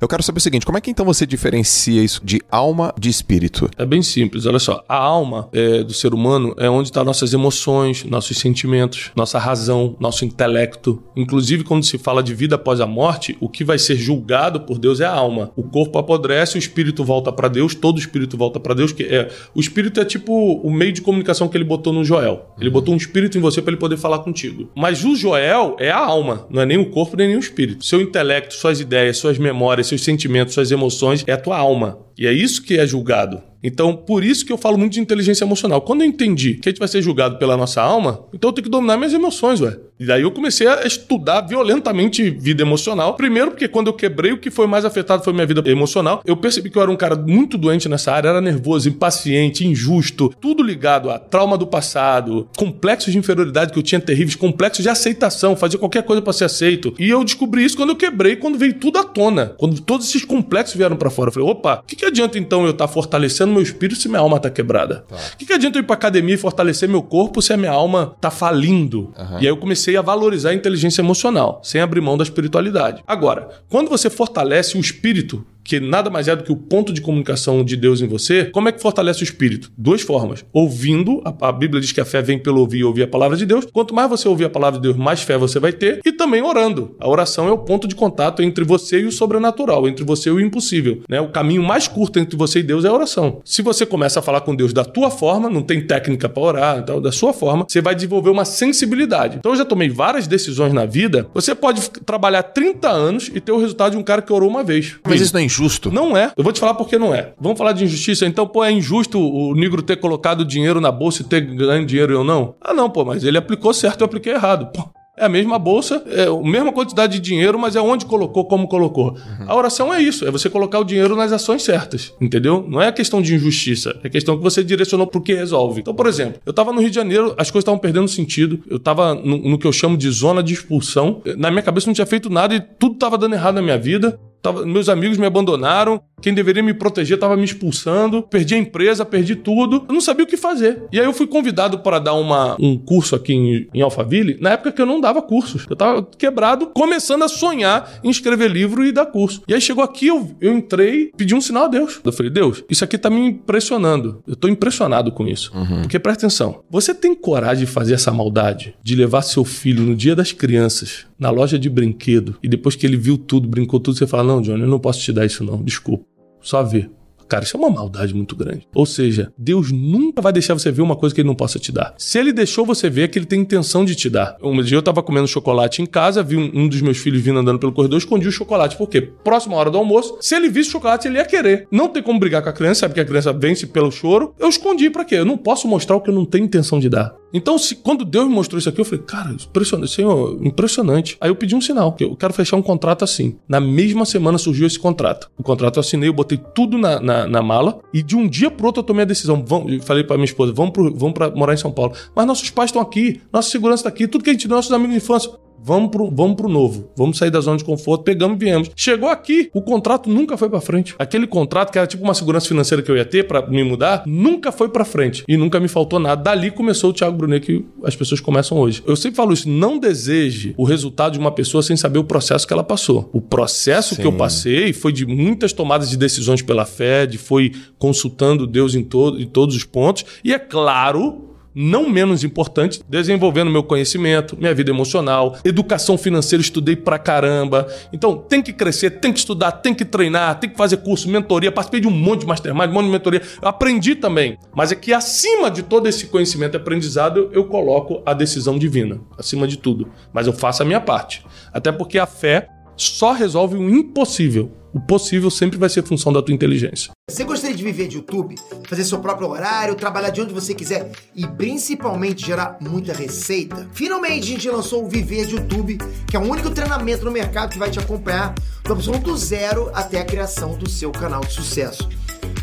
Eu quero saber o seguinte: como é que então você diferencia isso de alma de espírito? É bem simples, olha só. A alma é, do ser humano é onde estão nossas emoções, nossos sentimentos, nossa razão, nosso intelecto. Inclusive, quando se fala de vida após a morte, o que vai ser julgado por Deus é a alma. O corpo apodrece, o espírito volta para Deus, todo espírito volta para Deus. Que é, o espírito é tipo o meio de comunicação que ele botou no Joel. Ele botou um espírito em você para ele poder falar contigo. Mas o Joel é a alma, não é nem o corpo nem, nem o espírito. Seu intelecto, suas ideias, suas memórias, seus sentimentos, suas emoções, é a tua alma. E é isso que é julgado. Então, por isso que eu falo muito de inteligência emocional. Quando eu entendi que a gente vai ser julgado pela nossa alma, então eu tenho que dominar minhas emoções, ué. E daí eu comecei a estudar violentamente vida emocional. Primeiro, porque quando eu quebrei, o que foi mais afetado foi minha vida emocional. Eu percebi que eu era um cara muito doente nessa área, era nervoso, impaciente, injusto, tudo ligado a trauma do passado, complexos de inferioridade que eu tinha terríveis, complexos de aceitação, fazia qualquer coisa para ser aceito. E eu descobri isso quando eu quebrei, quando veio tudo à tona. Quando todos esses complexos vieram para fora. Eu falei, opa, o que, que adianta então eu estar tá fortalecendo meu espírito se minha alma tá quebrada? O tá. que, que adianta eu ir pra academia e fortalecer meu corpo se a minha alma tá falindo? Uhum. E aí eu comecei comecei a valorizar a inteligência emocional, sem abrir mão da espiritualidade. Agora, quando você fortalece o espírito, que nada mais é do que o ponto de comunicação de Deus em você, como é que fortalece o espírito? Duas formas. Ouvindo, a, a, Bíblia diz que a fé vem pelo ouvir e ouvir a palavra de Deus. Quanto mais você ouvir a palavra de Deus, mais fé você vai ter. E também orando. A oração é o ponto de contato entre você e o sobrenatural, entre você e o impossível. Né? O caminho mais curto entre você e Deus é a oração. Se você começa a falar com Deus da tua forma, não tem técnica para orar, então, da sua forma, você vai desenvolver uma sensibilidade. Então eu já tomei várias decisões na vida. Você pode trabalhar 30 anos e ter o resultado de um cara que orou uma vez. Mas isso não é injusto. Não é. Eu vou te falar por que não é. Vamos falar de injustiça. Então, pô, é injusto o negro ter colocado dinheiro na bolsa e ter ganho dinheiro e eu não? Ah, não, pô, mas ele aplicou certo, eu apliquei errado. Pô, é a mesma bolsa, é a mesma quantidade de dinheiro, mas é onde colocou, como colocou. Uhum. A oração é isso, é você colocar o dinheiro nas ações certas, entendeu? Não é questão de injustiça, é questão que você direcionou pro que resolve. Então, por exemplo, eu tava no Rio de Janeiro, as coisas estavam perdendo sentido, eu tava no, no, que eu chamo de zona de expulsão. Na minha cabeça não tinha feito nada e tudo tava dando errado na minha vida. Tava, meus amigos me abandonaram, quem deveria me proteger estava me expulsando, perdi a empresa, perdi tudo. Eu não sabia o que fazer. E aí eu fui convidado para dar uma, um curso aqui em, em Alphaville, na época que eu não dava cursos. Eu estava quebrado, começando a sonhar em escrever livro e dar curso. E aí chegou aqui, eu, eu entrei, pedi um sinal a Deus. Eu falei, Deus, isso aqui tá me impressionando. Eu tô impressionado com isso. Uhum. Porque presta atenção, você tem coragem de fazer essa maldade? De levar seu filho no dia das crianças na loja de brinquedo e depois que ele viu tudo, brincou tudo, você fala: Não, Johnny, eu não posso te dar isso, não, desculpa. Só ver. Cara, isso é uma maldade muito grande. Ou seja, Deus nunca vai deixar você ver uma coisa que ele não possa te dar. Se ele deixou você ver, é que ele tem intenção de te dar. Um dia eu tava comendo chocolate em casa, vi um, um dos meus filhos vindo andando pelo corredor, escondi o chocolate. Por quê? Próxima hora do almoço, se ele visse o chocolate, ele ia querer. Não tem como brigar com a criança, sabe que a criança vence pelo choro. Eu escondi para quê? Eu não posso mostrar o que eu não tenho intenção de dar. Então, se, quando Deus me mostrou isso aqui, eu falei, cara, impressionante, Senhor, impressionante. Aí eu pedi um sinal, que eu quero fechar um contrato assim. Na mesma semana surgiu esse contrato. O contrato eu assinei, eu botei tudo na, na, na mala e de um dia pro outro eu tomei a decisão. Vamos, falei pra minha esposa, vamos, pro, vamos pra morar em São Paulo. Mas nossos pais estão aqui, nossa segurança está aqui, tudo que a gente tem, nossos amigos de infância. Vamos pro, vamos pro novo. Vamos sair da zona de conforto. Pegamos e viemos. Chegou aqui, o contrato nunca foi para frente. Aquele contrato que era tipo uma segurança financeira que eu ia ter para me mudar, nunca foi para frente. E nunca me faltou nada. Dali começou o Thiago Brunet que as pessoas começam hoje. Eu sempre falo isso, não deseje o resultado de uma pessoa sem saber o processo que ela passou. O processo Sim. que eu passei foi de muitas tomadas de decisões pela fé, de foi consultando Deus em, todo, em todos os pontos. E é claro não menos importante, desenvolvendo meu conhecimento, minha vida emocional, educação financeira, estudei pra caramba. Então, tem que crescer, tem que estudar, tem que treinar, tem que fazer curso, mentoria. Participei de um monte de mastermind, um monte de mentoria. Eu aprendi também. Mas é que acima de todo esse conhecimento e aprendizado, eu coloco a decisão divina, acima de tudo. Mas eu faço a minha parte. Até porque a fé só resolve o impossível. O possível sempre vai ser função da tua inteligência. Você gostaria de viver de YouTube, fazer seu próprio horário, trabalhar de onde você quiser e principalmente gerar muita receita? Finalmente a gente lançou o Viver de YouTube, que é o único treinamento no mercado que vai te acompanhar do absoluto zero até a criação do seu canal de sucesso.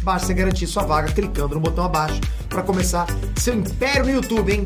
Basta garantir sua vaga clicando no botão abaixo para começar seu império no YouTube, hein?